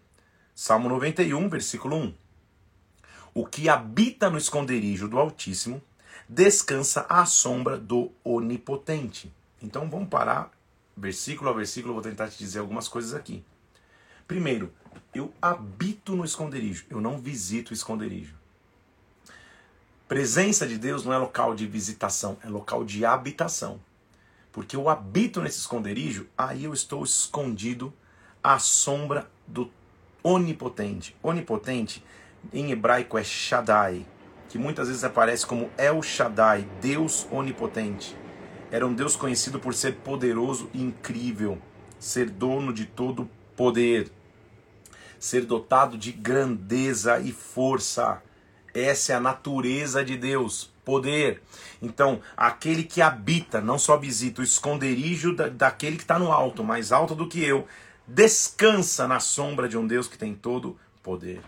Salmo 91, versículo 1. O que habita no esconderijo do Altíssimo descansa à sombra do Onipotente. Então vamos parar versículo a versículo, vou tentar te dizer algumas coisas aqui. Primeiro, eu habito no esconderijo, eu não visito o esconderijo. Presença de Deus não é local de visitação, é local de habitação porque eu habito nesse esconderijo, aí eu estou escondido à sombra do onipotente. Onipotente em hebraico é Shaddai, que muitas vezes aparece como El Shaddai, Deus onipotente. Era um Deus conhecido por ser poderoso e incrível, ser dono de todo poder, ser dotado de grandeza e força. Essa é a natureza de Deus, poder. Então, aquele que habita, não só visita o esconderijo da, daquele que está no alto, mais alto do que eu, descansa na sombra de um Deus que tem todo poder.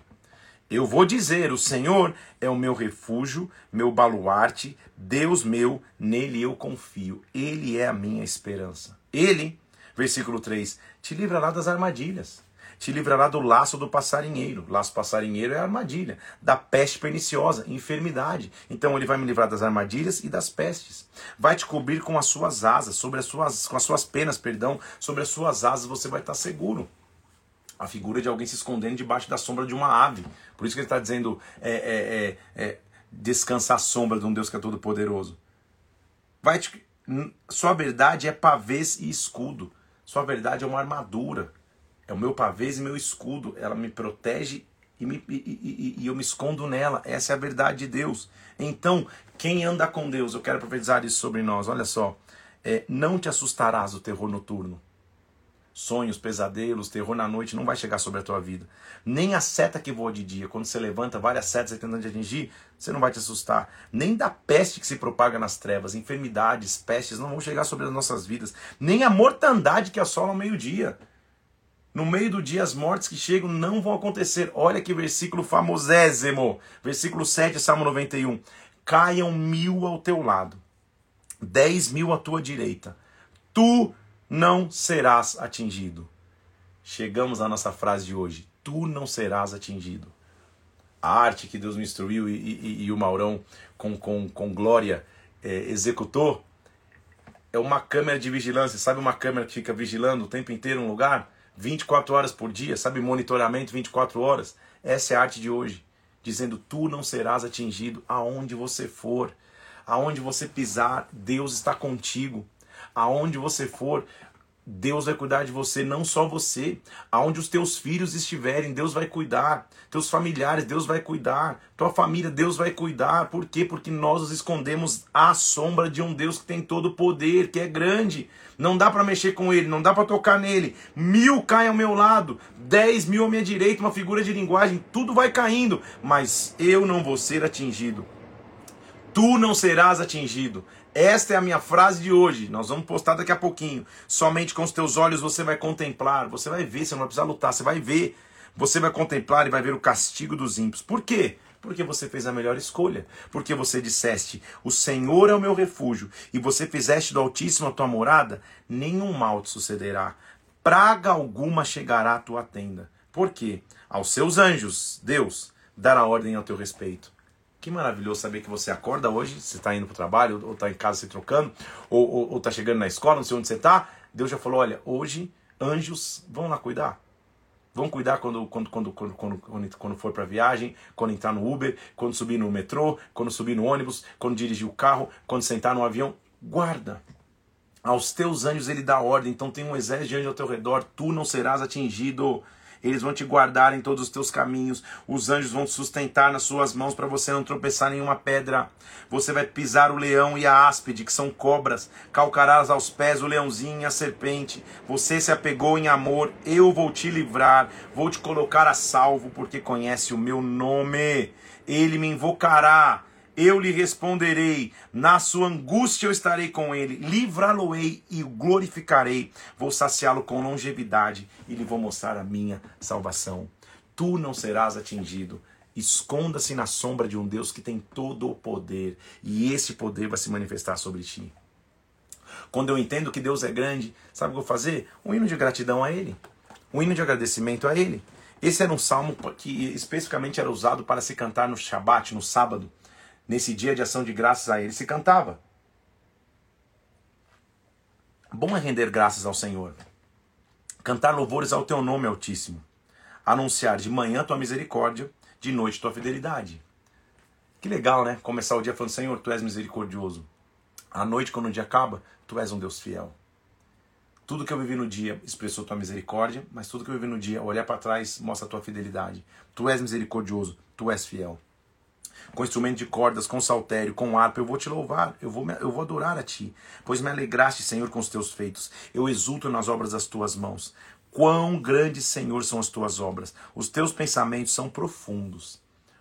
Eu vou dizer: o Senhor é o meu refúgio, meu baluarte, Deus meu, nele eu confio. Ele é a minha esperança. Ele, versículo 3, te livrará das armadilhas te livrará do laço do passarinheiro. Laço passarinheiro é armadilha. Da peste perniciosa, enfermidade. Então ele vai me livrar das armadilhas e das pestes. Vai te cobrir com as suas asas, sobre as suas, com as suas penas, perdão, sobre as suas asas você vai estar seguro. A figura de alguém se escondendo debaixo da sombra de uma ave. Por isso que ele está dizendo é, é, é, é, descansa à sombra de um Deus que é todo poderoso. Vai te, sua verdade é pavês e escudo. Sua verdade é uma armadura é o meu pavês e meu escudo. Ela me protege e, me, e, e, e eu me escondo nela. Essa é a verdade de Deus. Então, quem anda com Deus, eu quero profetizar isso sobre nós. Olha só, é, não te assustarás do terror noturno sonhos, pesadelos, terror na noite não vai chegar sobre a tua vida. Nem a seta que voa de dia, quando você levanta várias setas tentando te atingir, você não vai te assustar. Nem da peste que se propaga nas trevas, enfermidades, pestes não vão chegar sobre as nossas vidas. Nem a mortandade que assola ao meio-dia. No meio do dia, as mortes que chegam não vão acontecer. Olha que versículo famosésimo. Versículo 7, Salmo 91. Caiam mil ao teu lado, dez mil à tua direita. Tu não serás atingido. Chegamos à nossa frase de hoje: Tu não serás atingido. A arte que Deus me instruiu e, e, e o Maurão, com, com, com glória, é, executou, é uma câmera de vigilância. Sabe uma câmera que fica vigilando o tempo inteiro um lugar? 24 horas por dia, sabe? Monitoramento 24 horas. Essa é a arte de hoje. Dizendo: Tu não serás atingido aonde você for. Aonde você pisar, Deus está contigo aonde você for, Deus vai cuidar de você, não só você. Aonde os teus filhos estiverem, Deus vai cuidar. Teus familiares, Deus vai cuidar. Tua família, Deus vai cuidar. Por quê? Porque nós nos escondemos à sombra de um Deus que tem todo o poder, que é grande. Não dá para mexer com ele, não dá para tocar nele. Mil caem ao meu lado, dez mil à minha direita, uma figura de linguagem, tudo vai caindo, mas eu não vou ser atingido. Tu não serás atingido. Esta é a minha frase de hoje. Nós vamos postar daqui a pouquinho. Somente com os teus olhos você vai contemplar. Você vai ver, você não vai precisar lutar, você vai ver. Você vai contemplar e vai ver o castigo dos ímpios. Por quê? Porque você fez a melhor escolha. Porque você disseste: O Senhor é o meu refúgio. E você fizeste do Altíssimo a tua morada. Nenhum mal te sucederá. Praga alguma chegará à tua tenda. Por quê? Aos seus anjos, Deus, dará ordem ao teu respeito que maravilhoso saber que você acorda hoje, você está indo para o trabalho, ou está em casa se trocando, ou está chegando na escola, não sei onde você está. Deus já falou: olha, hoje anjos vão lá cuidar. Vão cuidar quando, quando, quando, quando, quando, for para viagem, quando entrar no Uber, quando subir no metrô, quando subir no ônibus, quando dirigir o carro, quando sentar no avião. Guarda. Aos teus anjos ele dá ordem, então tem um exército de anjos ao teu redor, tu não serás atingido eles vão te guardar em todos os teus caminhos, os anjos vão te sustentar nas suas mãos para você não tropeçar nenhuma pedra. Você vai pisar o leão e a áspide, que são cobras, calcarás aos pés o leãozinho e a serpente. Você se apegou em amor, eu vou te livrar, vou te colocar a salvo, porque conhece o meu nome. Ele me invocará eu lhe responderei, na sua angústia eu estarei com ele, livrá-lo-ei e o glorificarei, vou saciá-lo com longevidade e lhe vou mostrar a minha salvação. Tu não serás atingido. Esconda-se na sombra de um Deus que tem todo o poder, e esse poder vai se manifestar sobre ti. Quando eu entendo que Deus é grande, sabe o que eu vou fazer? Um hino de gratidão a Ele, um hino de agradecimento a Ele. Esse era um salmo que especificamente era usado para se cantar no Shabat, no sábado nesse dia de ação de graças a ele se cantava. Bom é render graças ao Senhor. Cantar louvores ao teu nome, Altíssimo. Anunciar de manhã tua misericórdia, de noite tua fidelidade. Que legal, né? Começar o dia falando: Senhor, tu és misericordioso. À noite, quando o dia acaba, tu és um Deus fiel. Tudo que eu vivi no dia expressou tua misericórdia, mas tudo que eu vivi no dia, olhar para trás, mostra a tua fidelidade. Tu és misericordioso, tu és fiel com instrumento de cordas, com saltério, com harpa, eu vou te louvar, eu vou, eu vou adorar a ti, pois me alegraste, Senhor, com os teus feitos. Eu exulto nas obras das tuas mãos. Quão grandes, Senhor, são as tuas obras. Os teus pensamentos são profundos.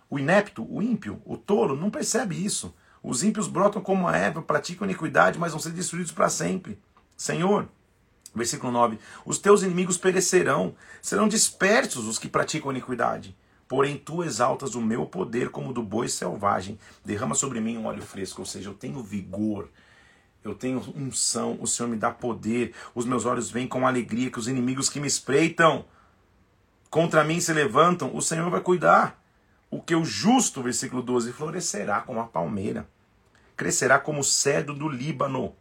O inepto, o ímpio, o tolo não percebe isso. Os ímpios brotam como a erva, praticam iniquidade, mas vão ser destruídos para sempre. Senhor, versículo 9: Os teus inimigos perecerão, serão dispersos os que praticam iniquidade. Porém, tu exaltas o meu poder como do boi selvagem. Derrama sobre mim um óleo fresco, ou seja, eu tenho vigor, eu tenho unção, o Senhor me dá poder, os meus olhos veem com alegria que os inimigos que me espreitam contra mim se levantam, o Senhor vai cuidar. O que o justo, versículo 12, florescerá como a palmeira, crescerá como o cedro do Líbano.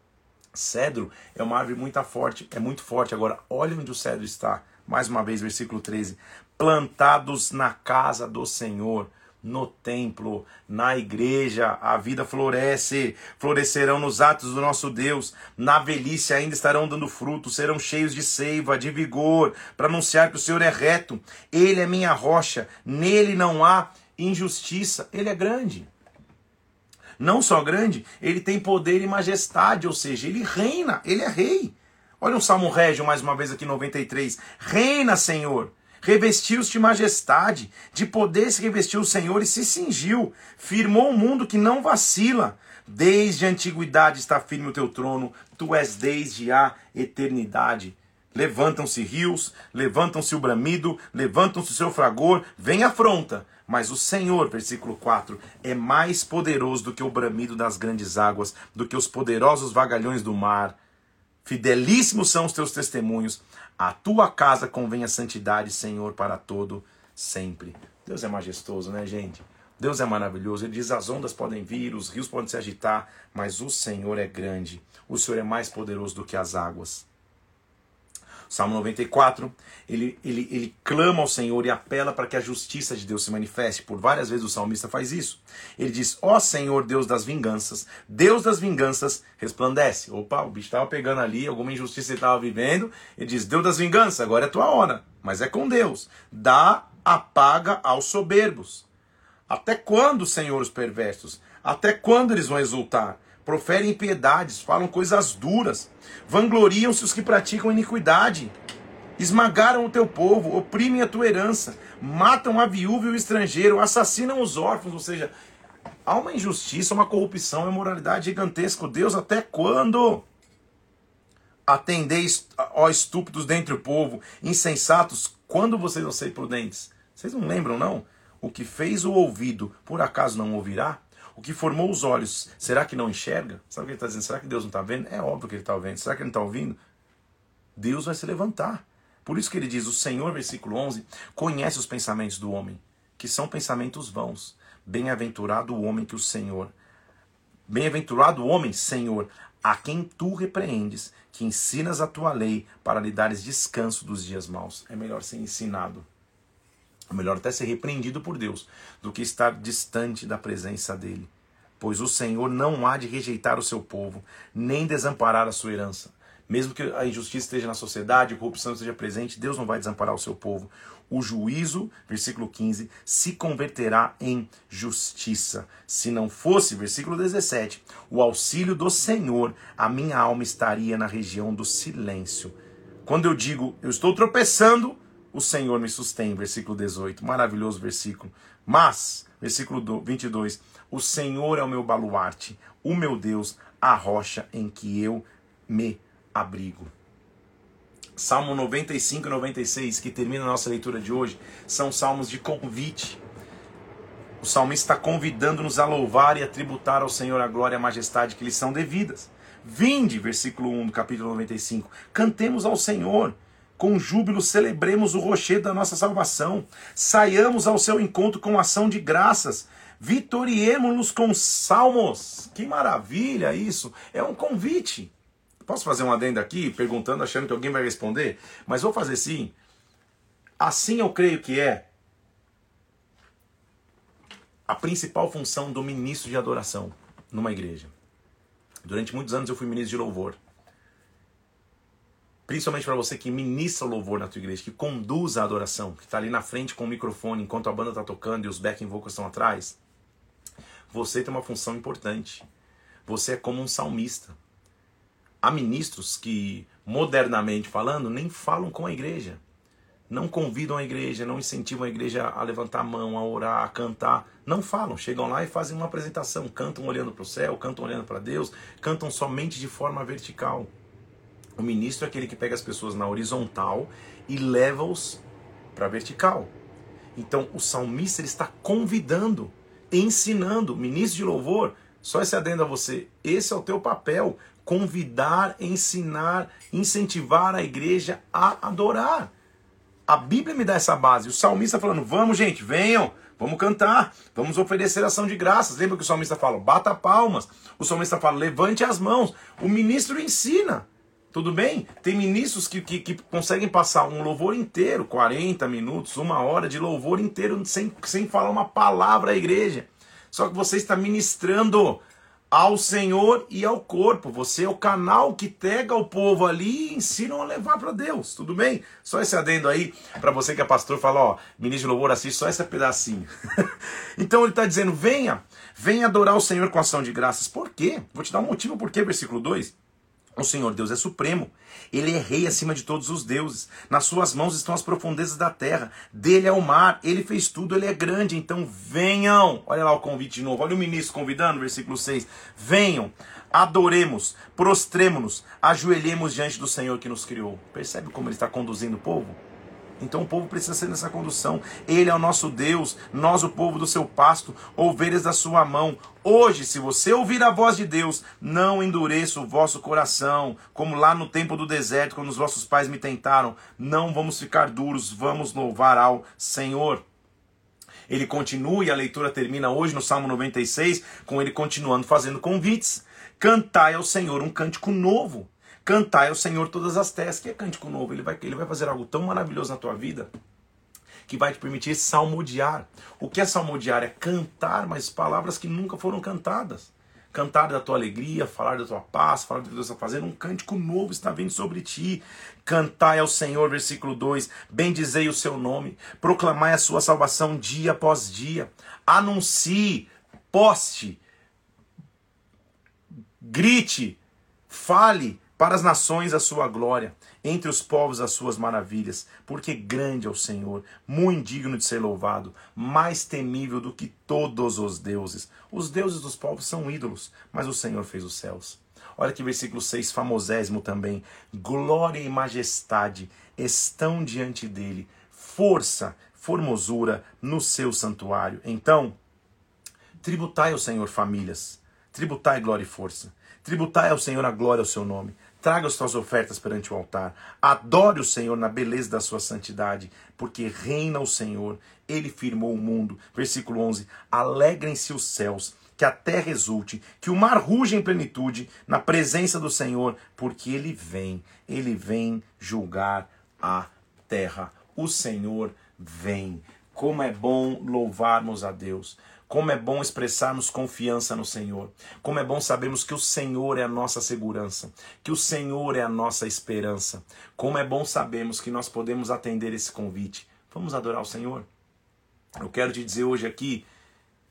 Cedro é uma árvore muito forte, é muito forte. Agora, olha onde o cedro está. Mais uma vez, versículo 13 plantados na casa do Senhor, no templo, na igreja, a vida floresce, florescerão nos atos do nosso Deus, na velhice ainda estarão dando fruto, serão cheios de seiva, de vigor, para anunciar que o Senhor é reto, Ele é minha rocha, nele não há injustiça, Ele é grande. Não só grande, ele tem poder e majestade, ou seja, ele reina, ele é rei. Olha um Salmo Régio mais uma vez aqui, 93. Reina, Senhor, Revestiu-se de majestade, de poder se revestiu o Senhor e se cingiu. Firmou um mundo que não vacila. Desde a antiguidade está firme o teu trono, tu és desde a eternidade. Levantam-se rios, levantam-se o bramido, levantam-se o seu fragor, vem afronta. Mas o Senhor, versículo 4, é mais poderoso do que o bramido das grandes águas, do que os poderosos vagalhões do mar. Fidelíssimos são os teus testemunhos. A tua casa convém a santidade, Senhor, para todo sempre. Deus é majestoso, né, gente? Deus é maravilhoso. Ele diz: as ondas podem vir, os rios podem se agitar, mas o Senhor é grande. O Senhor é mais poderoso do que as águas. Salmo 94, ele, ele, ele clama ao Senhor e apela para que a justiça de Deus se manifeste. Por várias vezes o salmista faz isso. Ele diz: Ó oh Senhor, Deus das vinganças, Deus das vinganças, resplandece. Opa, o bicho estava pegando ali, alguma injustiça ele estava vivendo. Ele diz: Deus das vinganças, agora é tua hora. Mas é com Deus. Dá a paga aos soberbos. Até quando, Senhor, os perversos? Até quando eles vão exultar? Proferem impiedades, falam coisas duras, vangloriam-se os que praticam iniquidade, esmagaram o teu povo, oprimem a tua herança, matam a viúva e o estrangeiro, assassinam os órfãos, ou seja, há uma injustiça, uma corrupção, uma imoralidade gigantesca. Deus, até quando? Atendeis, ó estúpidos dentre o povo, insensatos, quando vocês vão ser prudentes? Vocês não lembram, não? O que fez o ouvido, por acaso não ouvirá? O que formou os olhos, será que não enxerga? Sabe o que ele está dizendo? Será que Deus não está vendo? É óbvio que ele está vendo. Será que ele não está ouvindo? Deus vai se levantar. Por isso que ele diz: O Senhor, versículo 11, conhece os pensamentos do homem, que são pensamentos vãos. Bem-aventurado o homem que o Senhor. Bem-aventurado o homem, Senhor, a quem tu repreendes, que ensinas a tua lei para lhe dares descanso dos dias maus. É melhor ser ensinado melhor até ser repreendido por Deus do que estar distante da presença dele. Pois o Senhor não há de rejeitar o seu povo, nem desamparar a sua herança. Mesmo que a injustiça esteja na sociedade, a corrupção esteja presente, Deus não vai desamparar o seu povo. O juízo, versículo 15, se converterá em justiça. Se não fosse, versículo 17, o auxílio do Senhor, a minha alma estaria na região do silêncio. Quando eu digo, eu estou tropeçando, o Senhor me sustém, versículo 18, maravilhoso versículo. Mas, versículo 22, o Senhor é o meu baluarte, o meu Deus, a rocha em que eu me abrigo. Salmo 95 e 96, que termina a nossa leitura de hoje, são salmos de convite. O salmista está convidando-nos a louvar e a tributar ao Senhor a glória e a majestade que lhes são devidas. Vinde, versículo 1 do capítulo 95, cantemos ao Senhor com júbilo celebremos o rochedo da nossa salvação. Saiamos ao seu encontro com ação de graças. Vitoriemos-nos com salmos. Que maravilha isso! É um convite. Posso fazer um adendo aqui, perguntando, achando que alguém vai responder? Mas vou fazer sim. Assim eu creio que é a principal função do ministro de adoração numa igreja. Durante muitos anos eu fui ministro de louvor principalmente para você que ministra o louvor na tua igreja, que conduz a adoração, que está ali na frente com o microfone enquanto a banda está tocando e os backing vocals estão atrás, você tem uma função importante. Você é como um salmista. Há ministros que, modernamente falando, nem falam com a igreja. Não convidam a igreja, não incentivam a igreja a levantar a mão, a orar, a cantar. Não falam, chegam lá e fazem uma apresentação. Cantam olhando para o céu, cantam olhando para Deus, cantam somente de forma vertical. O ministro é aquele que pega as pessoas na horizontal e leva-os para a vertical. Então o salmista ele está convidando, ensinando, ministro de louvor, só esse adendo a você, esse é o teu papel, convidar, ensinar, incentivar a igreja a adorar. A Bíblia me dá essa base. O salmista falando: "Vamos, gente, venham, vamos cantar, vamos oferecer ação de graças". Lembra que o salmista fala: "Bata palmas". O salmista fala: "Levante as mãos". O ministro ensina. Tudo bem? Tem ministros que, que, que, conseguem passar um louvor inteiro, 40 minutos, uma hora de louvor inteiro, sem, sem falar uma palavra à igreja. Só que você está ministrando ao Senhor e ao corpo. Você é o canal que pega o povo ali e ensina a levar para Deus. Tudo bem? Só esse adendo aí para você que é pastor, fala, ó, ministro de louvor, assiste só esse pedacinho. então ele está dizendo: venha, venha adorar o Senhor com ação de graças. Por quê? Vou te dar um motivo por quê, versículo 2. O Senhor Deus é supremo. Ele é rei acima de todos os deuses. Nas suas mãos estão as profundezas da terra. Dele é o mar. Ele fez tudo, ele é grande. Então venham. Olha lá o convite de novo. Olha o ministro convidando, versículo 6. Venham, adoremos, prostremos-nos, ajoelhemos diante do Senhor que nos criou. Percebe como ele está conduzindo o povo? Então o povo precisa ser nessa condução. Ele é o nosso Deus, nós o povo do seu pasto, ovelhas da sua mão. Hoje, se você ouvir a voz de Deus, não endureça o vosso coração, como lá no tempo do deserto, quando os vossos pais me tentaram. Não vamos ficar duros, vamos louvar ao Senhor. Ele continua e a leitura termina hoje no Salmo 96, com ele continuando fazendo convites. Cantai ao Senhor um cântico novo Cantai ao Senhor todas as terras. Que é cântico novo. Ele vai, ele vai fazer algo tão maravilhoso na tua vida que vai te permitir salmodiar. O que é salmodiar? É cantar mais palavras que nunca foram cantadas. Cantar da tua alegria, falar da tua paz, falar do que Deus está fazendo. Um cântico novo está vindo sobre ti. Cantai ao Senhor, versículo 2. Bendizei o seu nome. Proclamai a sua salvação dia após dia. Anuncie, poste, grite, fale para as nações a sua glória, entre os povos as suas maravilhas, porque grande é o Senhor, muito digno de ser louvado, mais temível do que todos os deuses. Os deuses dos povos são ídolos, mas o Senhor fez os céus. Olha que versículo 6, famosésimo também. Glória e majestade estão diante dele, força, formosura no seu santuário. Então, tributai ao Senhor famílias, tributai glória e força. Tributai ao Senhor a glória ao seu nome. Traga as tuas ofertas perante o altar. Adore o Senhor na beleza da sua santidade, porque reina o Senhor. Ele firmou o mundo. Versículo 11: Alegrem-se os céus, que a terra exulte, que o mar ruja em plenitude na presença do Senhor, porque ele vem, ele vem julgar a terra. O Senhor vem. Como é bom louvarmos a Deus. Como é bom expressarmos confiança no Senhor. Como é bom sabermos que o Senhor é a nossa segurança, que o Senhor é a nossa esperança. Como é bom sabermos que nós podemos atender esse convite. Vamos adorar o Senhor? Eu quero te dizer hoje aqui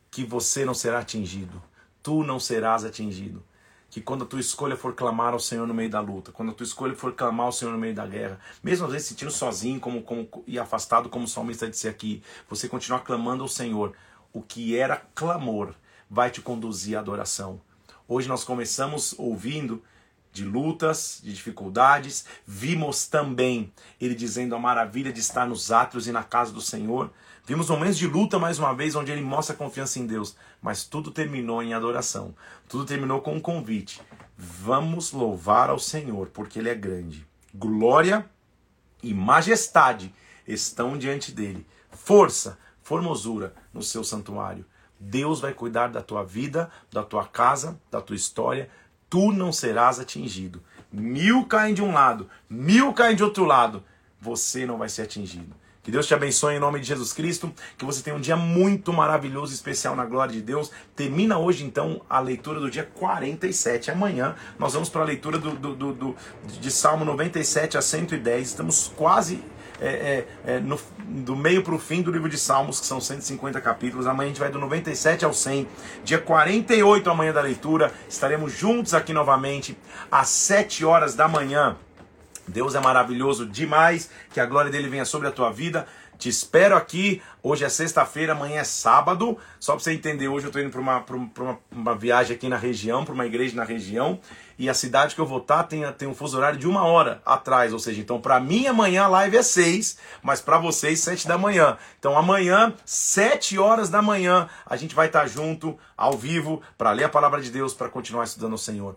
que você não será atingido. Tu não serás atingido. Que quando a tua escolha for clamar ao Senhor no meio da luta, quando a tua escolha for clamar ao Senhor no meio da guerra, mesmo às vezes sentindo sozinho como, como, e afastado, como o salmista disse aqui, você continuar clamando ao Senhor, o que era clamor vai te conduzir à adoração. Hoje nós começamos ouvindo de lutas, de dificuldades, vimos também ele dizendo a maravilha de estar nos átrios e na casa do Senhor. Vimos momentos de luta mais uma vez, onde ele mostra confiança em Deus, mas tudo terminou em adoração. Tudo terminou com um convite. Vamos louvar ao Senhor, porque ele é grande. Glória e majestade estão diante dele. Força, formosura no seu santuário. Deus vai cuidar da tua vida, da tua casa, da tua história. Tu não serás atingido. Mil caem de um lado, mil caem de outro lado. Você não vai ser atingido. Que Deus te abençoe em nome de Jesus Cristo. Que você tenha um dia muito maravilhoso, especial na glória de Deus. Termina hoje, então, a leitura do dia 47. Amanhã nós vamos para a leitura do, do, do, do, de Salmo 97 a 110. Estamos quase é, é, é, no, do meio para o fim do livro de Salmos, que são 150 capítulos. Amanhã a gente vai do 97 ao 100. Dia 48, amanhã da leitura, estaremos juntos aqui novamente, às 7 horas da manhã. Deus é maravilhoso demais, que a glória dele venha sobre a tua vida. Te espero aqui. Hoje é sexta-feira, amanhã é sábado. Só para você entender, hoje eu estou indo para uma, uma, uma, viagem aqui na região, para uma igreja na região. E a cidade que eu vou estar tá tem, tem um fuso horário de uma hora atrás. Ou seja, então para mim amanhã a live é seis, mas para vocês sete da manhã. Então amanhã, sete horas da manhã, a gente vai estar tá junto, ao vivo, para ler a palavra de Deus, para continuar estudando o Senhor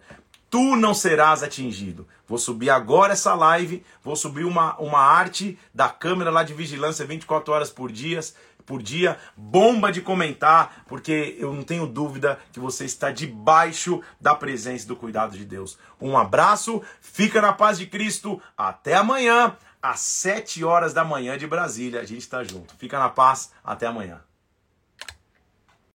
tu não serás atingido. Vou subir agora essa live, vou subir uma, uma arte da câmera lá de vigilância 24 horas por dia, por dia. Bomba de comentar, porque eu não tenho dúvida que você está debaixo da presença e do cuidado de Deus. Um abraço, fica na paz de Cristo. Até amanhã, às 7 horas da manhã de Brasília. A gente está junto. Fica na paz. Até amanhã.